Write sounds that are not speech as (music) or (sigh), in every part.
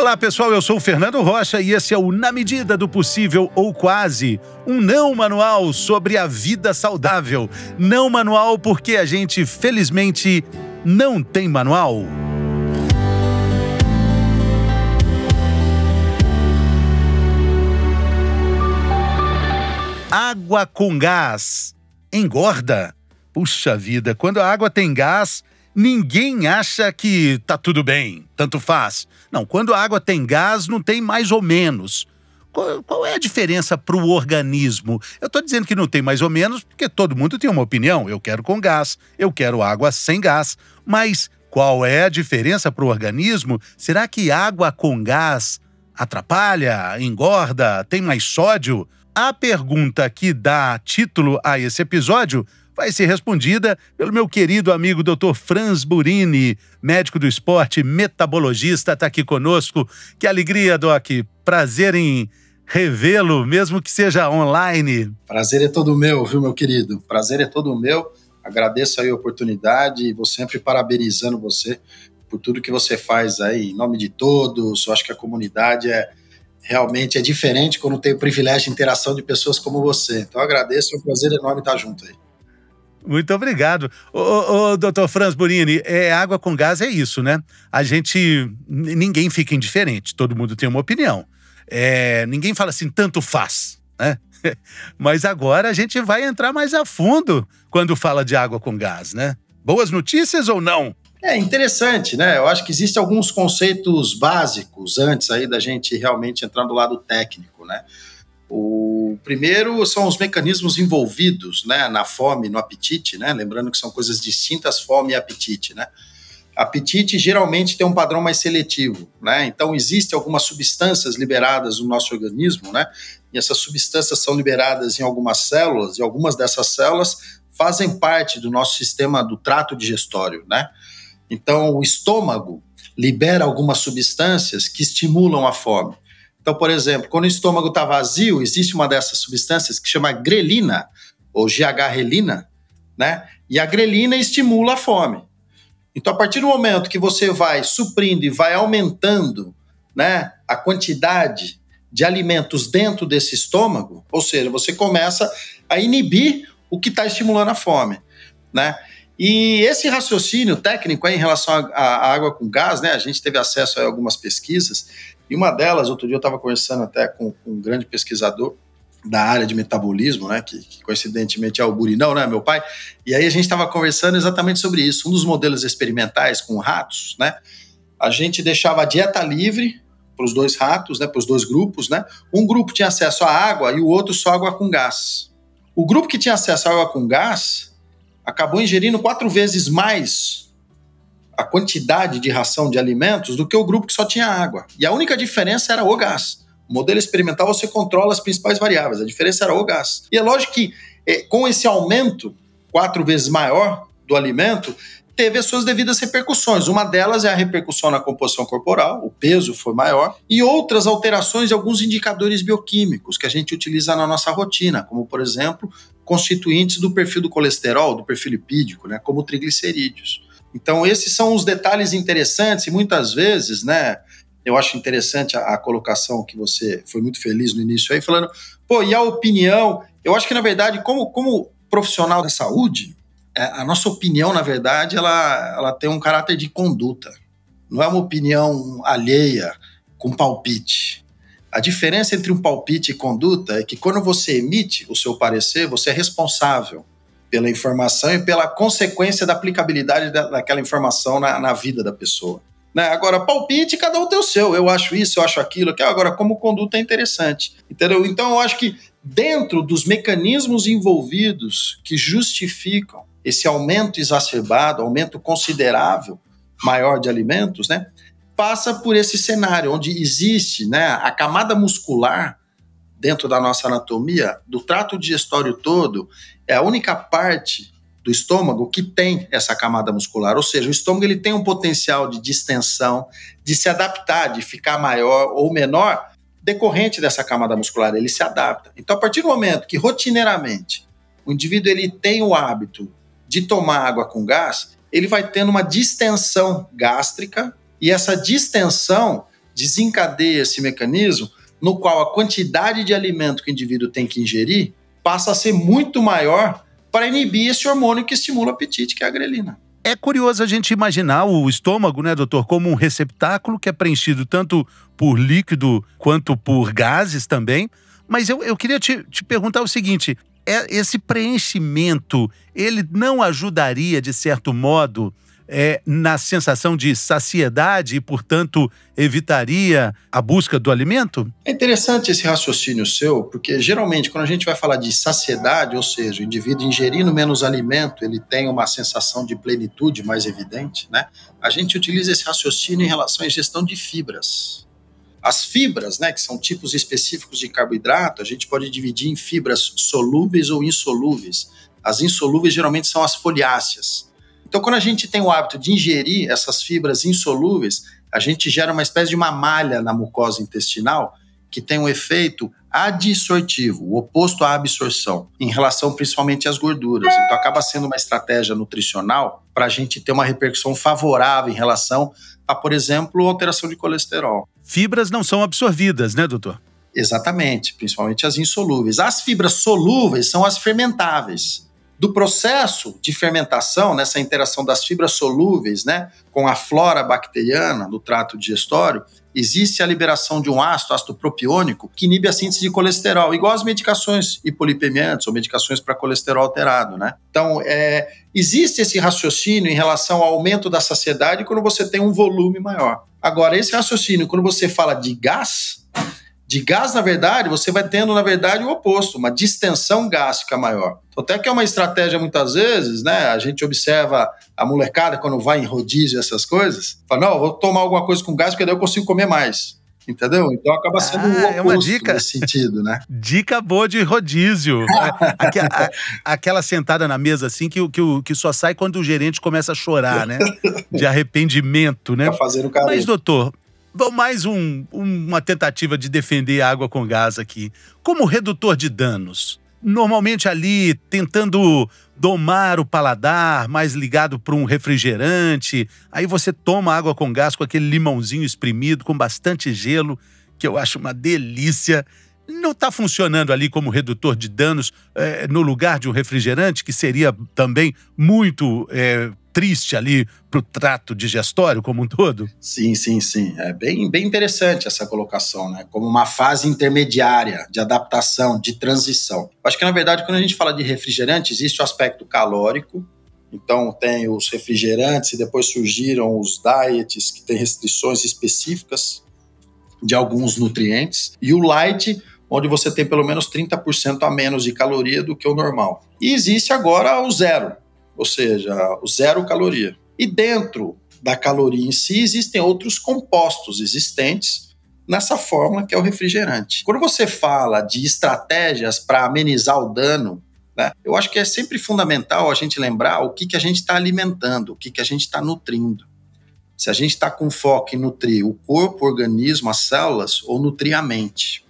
Olá pessoal, eu sou o Fernando Rocha e esse é o Na Medida do Possível ou Quase, um não manual sobre a vida saudável. Não manual porque a gente, felizmente, não tem manual. Água com gás engorda. Puxa vida, quando a água tem gás, ninguém acha que tá tudo bem, tanto faz. Não, quando a água tem gás, não tem mais ou menos. Qual, qual é a diferença para o organismo? Eu estou dizendo que não tem mais ou menos porque todo mundo tem uma opinião. Eu quero com gás, eu quero água sem gás. Mas qual é a diferença para o organismo? Será que água com gás atrapalha, engorda, tem mais sódio? A pergunta que dá título a esse episódio vai ser respondida pelo meu querido amigo Dr. Franz Burini, médico do esporte, metabologista, está aqui conosco. Que alegria, Doc. Prazer em revê-lo, mesmo que seja online. Prazer é todo meu, viu, meu querido? Prazer é todo meu. Agradeço aí a oportunidade e vou sempre parabenizando você por tudo que você faz aí, em nome de todos. Eu acho que a comunidade é realmente é diferente quando tem o privilégio de interação de pessoas como você. Então agradeço, é um prazer enorme estar junto aí. Muito obrigado. Ô, ô, doutor Franz Burini, é, água com gás é isso, né? A gente. Ninguém fica indiferente, todo mundo tem uma opinião. É, ninguém fala assim, tanto faz, né? (laughs) Mas agora a gente vai entrar mais a fundo quando fala de água com gás, né? Boas notícias ou não? É interessante, né? Eu acho que existem alguns conceitos básicos antes aí da gente realmente entrar do lado técnico, né? O primeiro são os mecanismos envolvidos né, na fome, no apetite, né? Lembrando que são coisas distintas, fome e apetite, né? Apetite geralmente tem um padrão mais seletivo, né? Então existem algumas substâncias liberadas no nosso organismo, né? E essas substâncias são liberadas em algumas células, e algumas dessas células fazem parte do nosso sistema do trato digestório, né? Então o estômago libera algumas substâncias que estimulam a fome. Então, por exemplo, quando o estômago está vazio, existe uma dessas substâncias que chama grelina, ou GH-relina, né? E a grelina estimula a fome. Então, a partir do momento que você vai suprindo e vai aumentando né, a quantidade de alimentos dentro desse estômago, ou seja, você começa a inibir o que está estimulando a fome. Né? E esse raciocínio técnico em relação à água com gás, né, a gente teve acesso a algumas pesquisas e uma delas, outro dia eu estava conversando até com, um grande pesquisador da área de metabolismo, né, que, que coincidentemente é o Burinão, né, meu pai, e aí a gente estava conversando exatamente sobre isso. Um dos modelos experimentais com ratos, né, a gente deixava a dieta livre para os dois ratos, né, para os dois grupos, né, um grupo tinha acesso à água e o outro só água com gás. O grupo que tinha acesso à água com gás acabou ingerindo quatro vezes mais a quantidade de ração de alimentos do que o grupo que só tinha água. E a única diferença era o gás. O modelo experimental você controla as principais variáveis, a diferença era o gás. E é lógico que é, com esse aumento quatro vezes maior do alimento, teve as suas devidas repercussões. Uma delas é a repercussão na composição corporal, o peso foi maior, e outras alterações de alguns indicadores bioquímicos que a gente utiliza na nossa rotina, como, por exemplo, constituintes do perfil do colesterol, do perfil lipídico, né, como triglicerídeos. Então, esses são os detalhes interessantes e muitas vezes, né? Eu acho interessante a, a, colocação que você foi muito feliz no início aí, falando, pô, e a opinião? Eu acho que, na verdade, como, como profissional da saúde, é, a nossa opinião, na verdade, ela, ela tem um caráter de conduta. Não é uma opinião alheia com palpite. A diferença entre um palpite e conduta é que quando você emite o seu parecer, você é responsável pela informação e pela consequência da aplicabilidade da, daquela informação na, na vida da pessoa. Né? Agora, palpite, cada um tem o seu. Eu acho isso, eu acho aquilo. Que agora, como conduta é interessante. Entendeu? Então, eu acho que dentro dos mecanismos envolvidos que justificam esse aumento exacerbado, aumento considerável maior de alimentos, né? Passa por esse cenário onde existe né, a camada muscular dentro da nossa anatomia, do trato digestório todo, é a única parte do estômago que tem essa camada muscular, ou seja, o estômago ele tem um potencial de distensão, de se adaptar, de ficar maior ou menor, decorrente dessa camada muscular, ele se adapta. Então, a partir do momento que rotineiramente o indivíduo ele tem o hábito de tomar água com gás, ele vai tendo uma distensão gástrica e essa distensão desencadeia esse mecanismo no qual a quantidade de alimento que o indivíduo tem que ingerir passa a ser muito maior para inibir esse hormônio que estimula o apetite, que é a grelina. É curioso a gente imaginar o estômago, né, doutor, como um receptáculo que é preenchido tanto por líquido quanto por gases também. Mas eu, eu queria te, te perguntar o seguinte: é, esse preenchimento, ele não ajudaria, de certo modo, é, na sensação de saciedade e, portanto, evitaria a busca do alimento? É interessante esse raciocínio seu, porque geralmente quando a gente vai falar de saciedade, ou seja, o indivíduo ingerindo menos alimento, ele tem uma sensação de plenitude mais evidente, né? A gente utiliza esse raciocínio em relação à ingestão de fibras. As fibras, né, que são tipos específicos de carboidrato, a gente pode dividir em fibras solúveis ou insolúveis. As insolúveis geralmente são as foliáceas então, quando a gente tem o hábito de ingerir essas fibras insolúveis, a gente gera uma espécie de uma malha na mucosa intestinal que tem um efeito adsortivo, o oposto à absorção, em relação principalmente às gorduras. Então, acaba sendo uma estratégia nutricional para a gente ter uma repercussão favorável em relação a, por exemplo, alteração de colesterol. Fibras não são absorvidas, né, doutor? Exatamente, principalmente as insolúveis. As fibras solúveis são as fermentáveis do processo de fermentação, nessa interação das fibras solúveis né, com a flora bacteriana no trato digestório, existe a liberação de um ácido, ácido propiônico, que inibe a síntese de colesterol, igual as medicações hipolipemiantes ou medicações para colesterol alterado. Né? Então, é, existe esse raciocínio em relação ao aumento da saciedade quando você tem um volume maior. Agora, esse raciocínio, quando você fala de gás, de gás, na verdade, você vai tendo, na verdade, o oposto, uma distensão gástrica maior. Então, até que é uma estratégia, muitas vezes, né? A gente observa a molecada quando vai em rodízio essas coisas, fala, não, vou tomar alguma coisa com gás, porque daí eu consigo comer mais. Entendeu? Então acaba sendo ah, é uma dica nesse sentido, né? (laughs) Dica boa de rodízio. aquela, aquela sentada na mesa assim que, que, que só sai quando o gerente começa a chorar, né? De arrependimento, né? Tá fazendo carinho. Mas, doutor, mais um, uma tentativa de defender a água com gás aqui. Como redutor de danos. Normalmente ali tentando domar o paladar, mais ligado para um refrigerante. Aí você toma água com gás com aquele limãozinho espremido, com bastante gelo, que eu acho uma delícia. Não está funcionando ali como redutor de danos é, no lugar de um refrigerante, que seria também muito é, triste ali para o trato digestório como um todo? Sim, sim, sim. É bem, bem interessante essa colocação, né? Como uma fase intermediária de adaptação, de transição. Acho que, na verdade, quando a gente fala de refrigerante, existe o aspecto calórico, então, tem os refrigerantes e depois surgiram os diets, que têm restrições específicas de alguns nutrientes. E o light, onde você tem pelo menos 30% a menos de caloria do que o normal. E existe agora o zero, ou seja, o zero caloria. E dentro da caloria em si existem outros compostos existentes nessa fórmula que é o refrigerante. Quando você fala de estratégias para amenizar o dano, né, eu acho que é sempre fundamental a gente lembrar o que, que a gente está alimentando, o que, que a gente está nutrindo. Se a gente está com foco em nutrir o corpo, o organismo, as células ou nutrir a mente.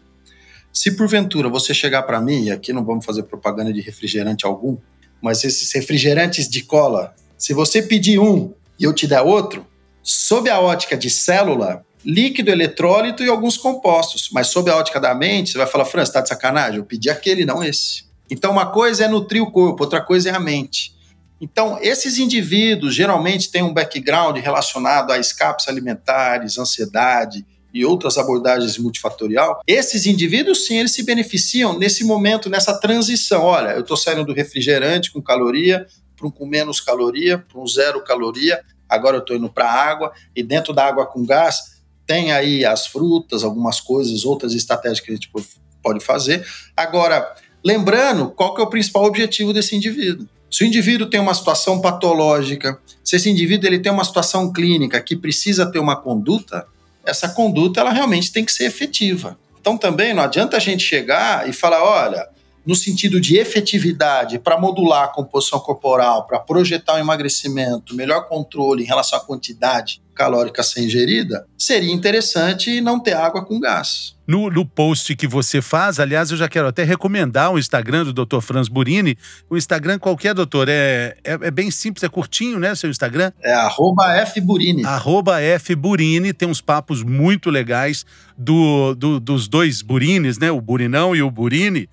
Se porventura você chegar para mim, e aqui não vamos fazer propaganda de refrigerante algum, mas esses refrigerantes de cola, se você pedir um e eu te der outro, sob a ótica de célula, líquido, eletrólito e alguns compostos. Mas sob a ótica da mente, você vai falar, Fran, tá de sacanagem? Eu pedi aquele, não esse. Então, uma coisa é nutrir o corpo, outra coisa é a mente. Então, esses indivíduos geralmente têm um background relacionado a escapes alimentares, ansiedade, e outras abordagens multifatorial, esses indivíduos sim, eles se beneficiam nesse momento, nessa transição. Olha, eu estou saindo do refrigerante com caloria para um com menos caloria, para um zero caloria, agora eu estou indo para a água, e dentro da água com gás tem aí as frutas, algumas coisas, outras estratégias que a gente pode fazer. Agora, lembrando qual que é o principal objetivo desse indivíduo. Se o indivíduo tem uma situação patológica, se esse indivíduo ele tem uma situação clínica que precisa ter uma conduta, essa conduta ela realmente tem que ser efetiva. Então também não adianta a gente chegar e falar, olha, no sentido de efetividade, para modular a composição corporal, para projetar o emagrecimento, melhor controle em relação à quantidade calórica a ser ingerida, seria interessante não ter água com gás. No, no, post que você faz, aliás, eu já quero até recomendar o Instagram do Dr. Franz Burini. O Instagram qualquer, doutor, é, é, é, bem simples, é curtinho, né, seu Instagram? É arroba fburini. Arroba fburini, tem uns papos muito legais do, do, dos dois Burines, né, o Burinão e o Burini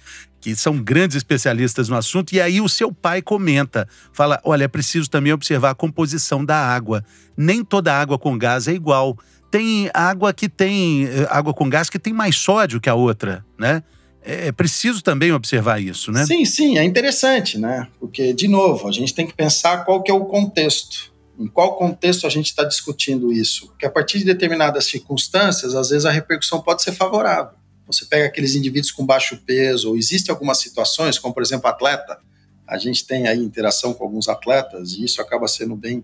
que são grandes especialistas no assunto, e aí o seu pai comenta, fala: olha, é preciso também observar a composição da água. Nem toda água com gás é igual. Tem água que tem eh, água com gás que tem mais sódio que a outra, né? É, é preciso também observar isso, né? Sim, sim, é interessante, né? Porque, de novo, a gente tem que pensar qual que é o contexto. Em qual contexto a gente está discutindo isso? Porque a partir de determinadas circunstâncias, às vezes a repercussão pode ser favorável. Você pega aqueles indivíduos com baixo peso, ou existem algumas situações, como por exemplo atleta, a gente tem aí interação com alguns atletas e isso acaba sendo bem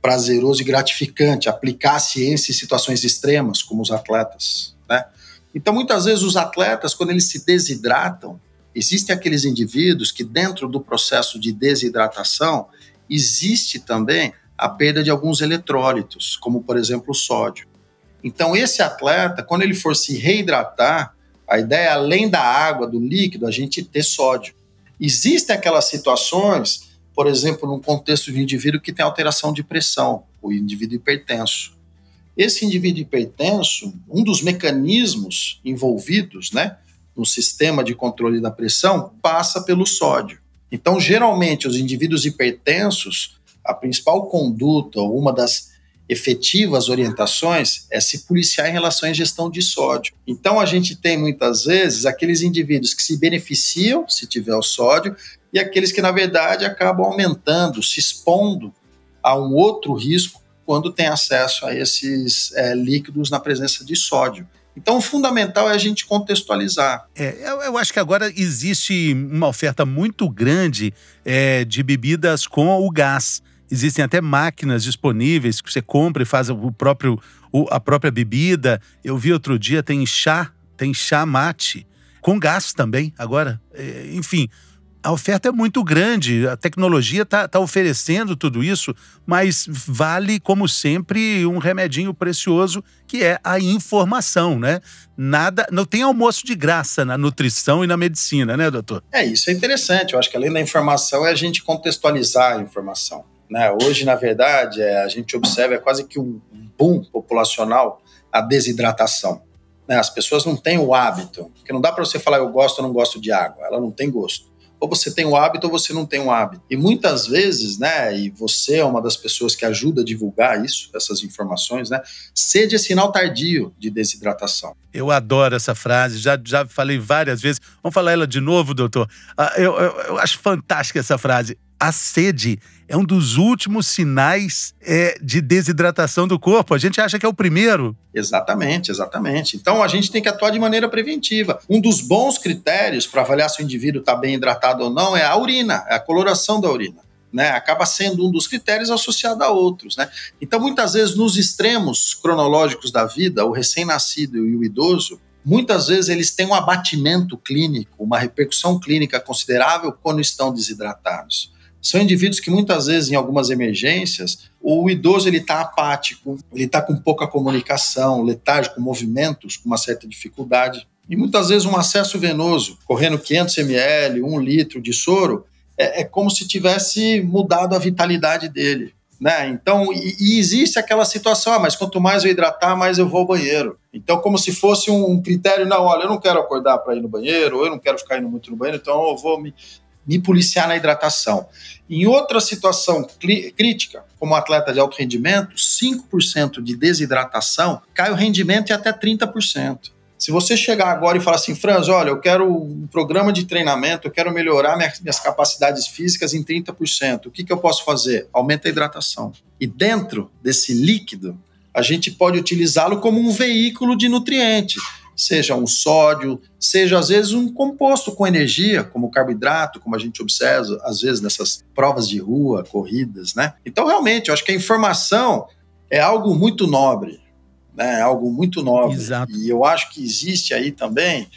prazeroso e gratificante aplicar a ciência em situações extremas, como os atletas, né? Então, muitas vezes os atletas, quando eles se desidratam, existem aqueles indivíduos que dentro do processo de desidratação existe também a perda de alguns eletrólitos, como por exemplo o sódio. Então, esse atleta, quando ele for se reidratar, a ideia é, além da água, do líquido, a gente ter sódio. Existem aquelas situações, por exemplo, num contexto de indivíduo que tem alteração de pressão, o indivíduo hipertenso. Esse indivíduo hipertenso, um dos mecanismos envolvidos né, no sistema de controle da pressão passa pelo sódio. Então, geralmente, os indivíduos hipertensos, a principal conduta, ou uma das efetivas orientações é se policiar em relação à ingestão de sódio. Então a gente tem muitas vezes aqueles indivíduos que se beneficiam se tiver o sódio e aqueles que na verdade acabam aumentando, se expondo a um outro risco quando tem acesso a esses é, líquidos na presença de sódio. Então, o fundamental é a gente contextualizar. É, eu, eu, acho que agora existe uma oferta muito grande é, de bebidas com o gás. Existem até máquinas disponíveis que você compra e faz o próprio, a própria bebida. Eu vi outro dia, tem chá, tem chá mate, com gás também. Agora, é, enfim, a oferta é muito grande, a tecnologia está tá oferecendo tudo isso, mas vale, como sempre, um remedinho precioso que é a informação, né? Nada, não tem almoço de graça na nutrição e na medicina, né, doutor? É, isso é interessante. Eu acho que além da informação é a gente contextualizar a informação. Né? Hoje, na verdade, é, a gente observa é quase que um boom populacional a desidratação. Né? As pessoas não têm o hábito, porque não dá para você falar eu gosto ou não gosto de água, ela não tem gosto. Ou você tem o hábito ou você não tem o hábito. E muitas vezes, né, e você é uma das pessoas que ajuda a divulgar isso, essas informações, né, sede é sinal tardio de desidratação. Eu adoro essa frase, já, já falei várias vezes. Vamos falar ela de novo, doutor? Ah, eu, eu, eu acho fantástica essa frase a sede é um dos últimos sinais é, de desidratação do corpo. A gente acha que é o primeiro. Exatamente, exatamente. Então a gente tem que atuar de maneira preventiva. Um dos bons critérios para avaliar se o indivíduo está bem hidratado ou não é a urina, é a coloração da urina. Né, acaba sendo um dos critérios associado a outros. Né? Então, muitas vezes, nos extremos cronológicos da vida, o recém-nascido e o idoso, muitas vezes eles têm um abatimento clínico, uma repercussão clínica considerável quando estão desidratados. São indivíduos que muitas vezes, em algumas emergências, o idoso ele está apático, ele está com pouca comunicação, letárgico, movimentos com uma certa dificuldade. E muitas vezes um acesso venoso, correndo 500 ml, 1 litro de soro, é, é como se tivesse mudado a vitalidade dele. Né? Então, e, e, existe aquela situação, ah, mas quanto mais eu hidratar, mais eu vou ao banheiro. Então, como se fosse um critério, não, olha, eu não quero acordar para ir no banheiro, ou eu não quero ficar indo muito no banheiro, então eu vou me me policiar na hidratação. Em outra situação crítica, como atleta de alto rendimento, 5% de desidratação cai o rendimento em até 30%. Se você chegar agora e falar assim, Franz, olha, eu quero um programa de treinamento, eu quero melhorar minhas, capacidades físicas em 30%, o que, que eu posso fazer? Aumenta a hidratação. E dentro desse líquido, a gente pode utilizá-lo como um veículo de nutriente seja um sódio, seja às vezes um composto com energia, como carboidrato, como a gente observa às vezes nessas provas de rua, corridas, né? Então, realmente, eu acho que a informação é algo muito nobre, né? É algo muito nobre. Exato. E eu acho que existe aí também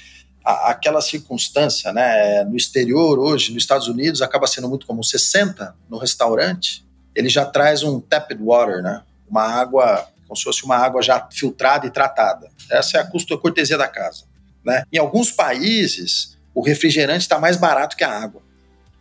aquela circunstância, né? No exterior, hoje, nos Estados Unidos, acaba sendo muito comum. Você senta no restaurante, ele já traz um tapped water, né? Uma água, como se fosse uma água já filtrada e tratada. Essa é a custo, a cortesia da casa, né? Em alguns países, o refrigerante está mais barato que a água.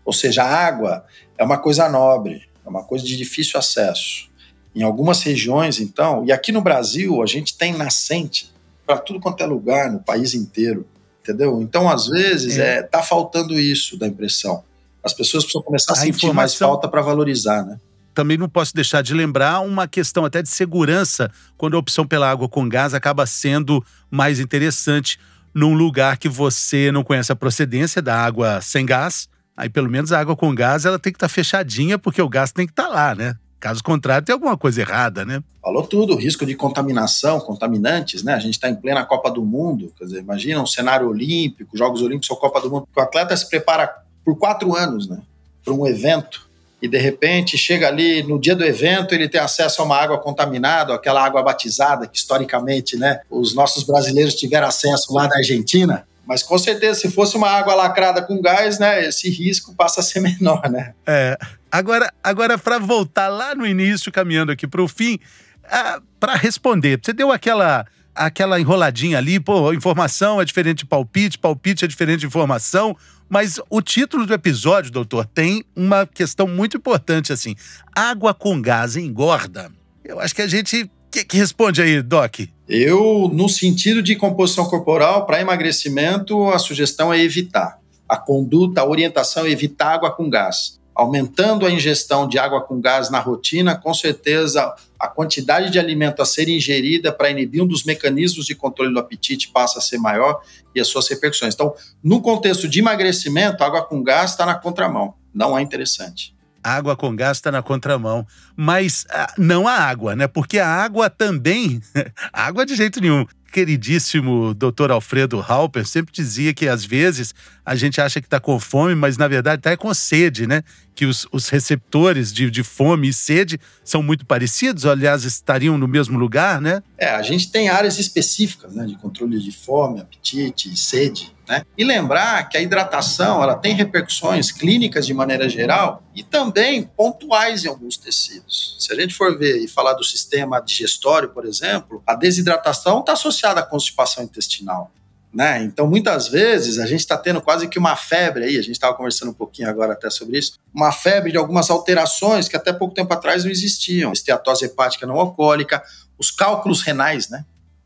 Ou seja, a água é uma coisa nobre, é uma coisa de difícil acesso. Em algumas regiões, então, e aqui no Brasil, a gente tem nascente para tudo quanto é lugar, no país inteiro, entendeu? Então, às vezes, é. é tá faltando isso da impressão. As pessoas precisam começar a, a sentir informação... mais falta para valorizar, né? Também não posso deixar de lembrar uma questão até de segurança, quando a opção pela água com gás acaba sendo mais interessante num lugar que você não conhece a procedência da água sem gás. Aí, pelo menos, a água com gás ela tem que estar tá fechadinha, porque o gás tem que estar tá lá, né? Caso contrário, tem alguma coisa errada, né? Falou tudo, risco de contaminação, contaminantes, né? A gente está em plena Copa do Mundo, quer dizer, imagina um cenário olímpico, Jogos Olímpicos ou Copa do Mundo, o atleta se prepara por quatro anos, né? Para um evento e de repente chega ali no dia do evento ele tem acesso a uma água contaminada, aquela água batizada que historicamente, né, os nossos brasileiros tiveram acesso lá na Argentina. Mas com certeza, se fosse uma água lacrada com gás, né, esse risco passa a ser (laughs) menor, né? É. Agora, agora para voltar lá no início, caminhando aqui para o fim, ah, para responder, você deu aquela aquela enroladinha ali, pô, informação é diferente de palpite, palpite é diferente de informação, mas o título do episódio, doutor, tem uma questão muito importante assim. Água com gás engorda? Eu acho que a gente que, que responde aí, Doc? Eu, no sentido de composição corporal, para emagrecimento, a sugestão é evitar. A conduta, a orientação é evitar água com gás. Aumentando a ingestão de água com gás na rotina, com certeza a quantidade de alimento a ser ingerida para inibir um dos mecanismos de controle do apetite passa a ser maior e as suas repercussões. Então, no contexto de emagrecimento, água com gás está na contramão. Não é interessante água com gás está na contramão. Mas ah, não a água, né? Porque a água também. (laughs) água de jeito nenhum. Queridíssimo doutor Alfredo Halper sempre dizia que às vezes a gente acha que está com fome, mas na verdade está com sede, né? Que os, os receptores de, de, fome e sede são muito parecidos, aliás, estariam no mesmo lugar, né? É, a gente tem áreas específicas, né? De controle de fome, apetite e sede. Né? E lembrar que a hidratação ela tem repercussões clínicas de maneira geral e também pontuais em alguns tecidos. Se a gente for ver e falar do sistema digestório, por exemplo, a desidratação está associada à constipação intestinal. Né? Então, muitas vezes, a gente está tendo quase que uma febre aí, a gente estava conversando um pouquinho agora até sobre isso, uma febre de algumas alterações que até pouco tempo atrás não existiam. Esteatose hepática não alcoólica, os cálculos renais, né?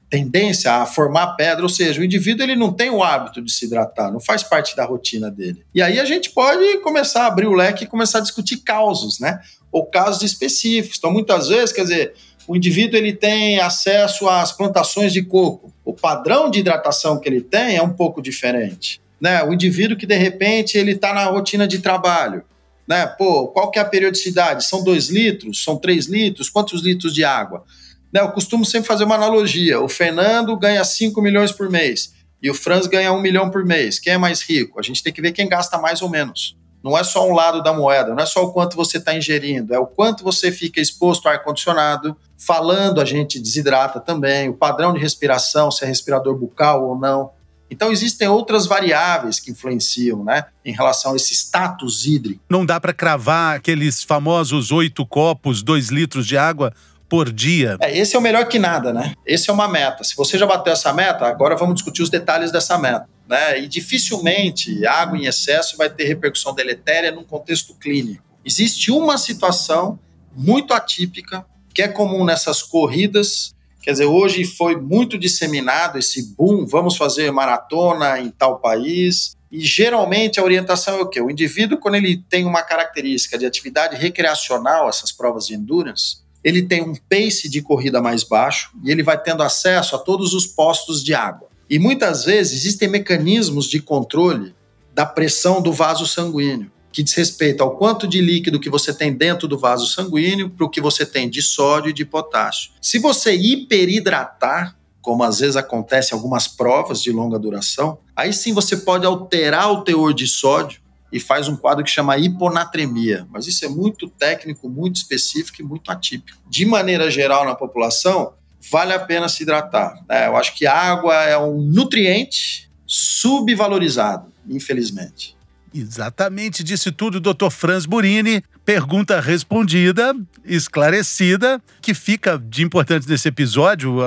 tendência a formar pedra, ou seja, o indivíduo ele não tem o hábito de se hidratar, não faz parte da rotina dele. E aí a gente pode começar a abrir o leque e começar a discutir causos, né? Ou casos específicos. Então, muitas vezes, quer dizer, o indivíduo ele tem acesso às plantações de coco. O padrão de hidratação que ele tem é um pouco diferente. Né? O indivíduo que de repente ele está na rotina de trabalho. Né? Pô, qual que é a periodicidade? São dois litros? São três litros? Quantos litros de água? Né, eu costumo sempre fazer uma analogia. O Fernando ganha 5 milhões por mês e o Franz ganha 1 milhão por mês. Quem é mais rico? A gente tem que ver quem gasta mais ou menos. Não é só um lado da moeda, não é só o quanto você está ingerindo, é o quanto você fica exposto ao ar-condicionado. Falando, a gente desidrata também, o padrão de respiração, se é respirador bucal ou não. Então existem outras variáveis que influenciam, né, em relação a esse status hídrico. Não dá para cravar aqueles famosos oito copos, dois litros de água por dia. É, esse é o melhor que nada, né? Esse é uma meta. Se você já bateu essa meta, agora vamos discutir os detalhes dessa meta. Né? E dificilmente água em excesso vai ter repercussão deletéria num contexto clínico. Existe uma situação muito atípica que é comum nessas corridas. Quer dizer, hoje foi muito disseminado esse boom, vamos fazer maratona em tal país. E geralmente a orientação é o quê? O indivíduo, quando ele tem uma característica de atividade recreacional, essas provas de endurance, ele tem um pace de corrida mais baixo e ele vai tendo acesso a todos os postos de água. E muitas vezes existem mecanismos de controle da pressão do vaso sanguíneo, que diz respeito ao quanto de líquido que você tem dentro do vaso sanguíneo para o que você tem de sódio e de potássio. Se você hiperidratar, como às vezes acontece em algumas provas de longa duração, aí sim você pode alterar o teor de sódio e faz um quadro que chama hiponatremia. Mas isso é muito técnico, muito específico e muito atípico. De maneira geral, na população, vale a pena se hidratar. Né? Eu acho que a água é um nutriente subvalorizado, infelizmente. Exatamente, disse tudo o Dr. Franz Burini. Pergunta respondida, esclarecida, que fica de importante nesse episódio,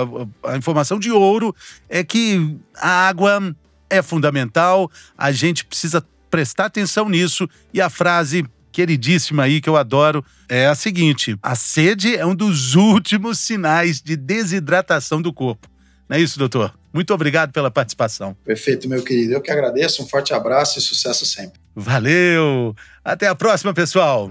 a, a, informação de ouro é que a água é fundamental, a gente precisa prestar atenção nisso e a frase queridíssima aí que eu adoro é a seguinte: a sede é um dos (laughs) últimos sinais de desidratação do corpo. Não é isso, doutor? Muito obrigado pela participação. Perfeito, meu querido. Eu que agradeço. Um forte abraço e sucesso sempre. Valeu! Até a próxima, pessoal!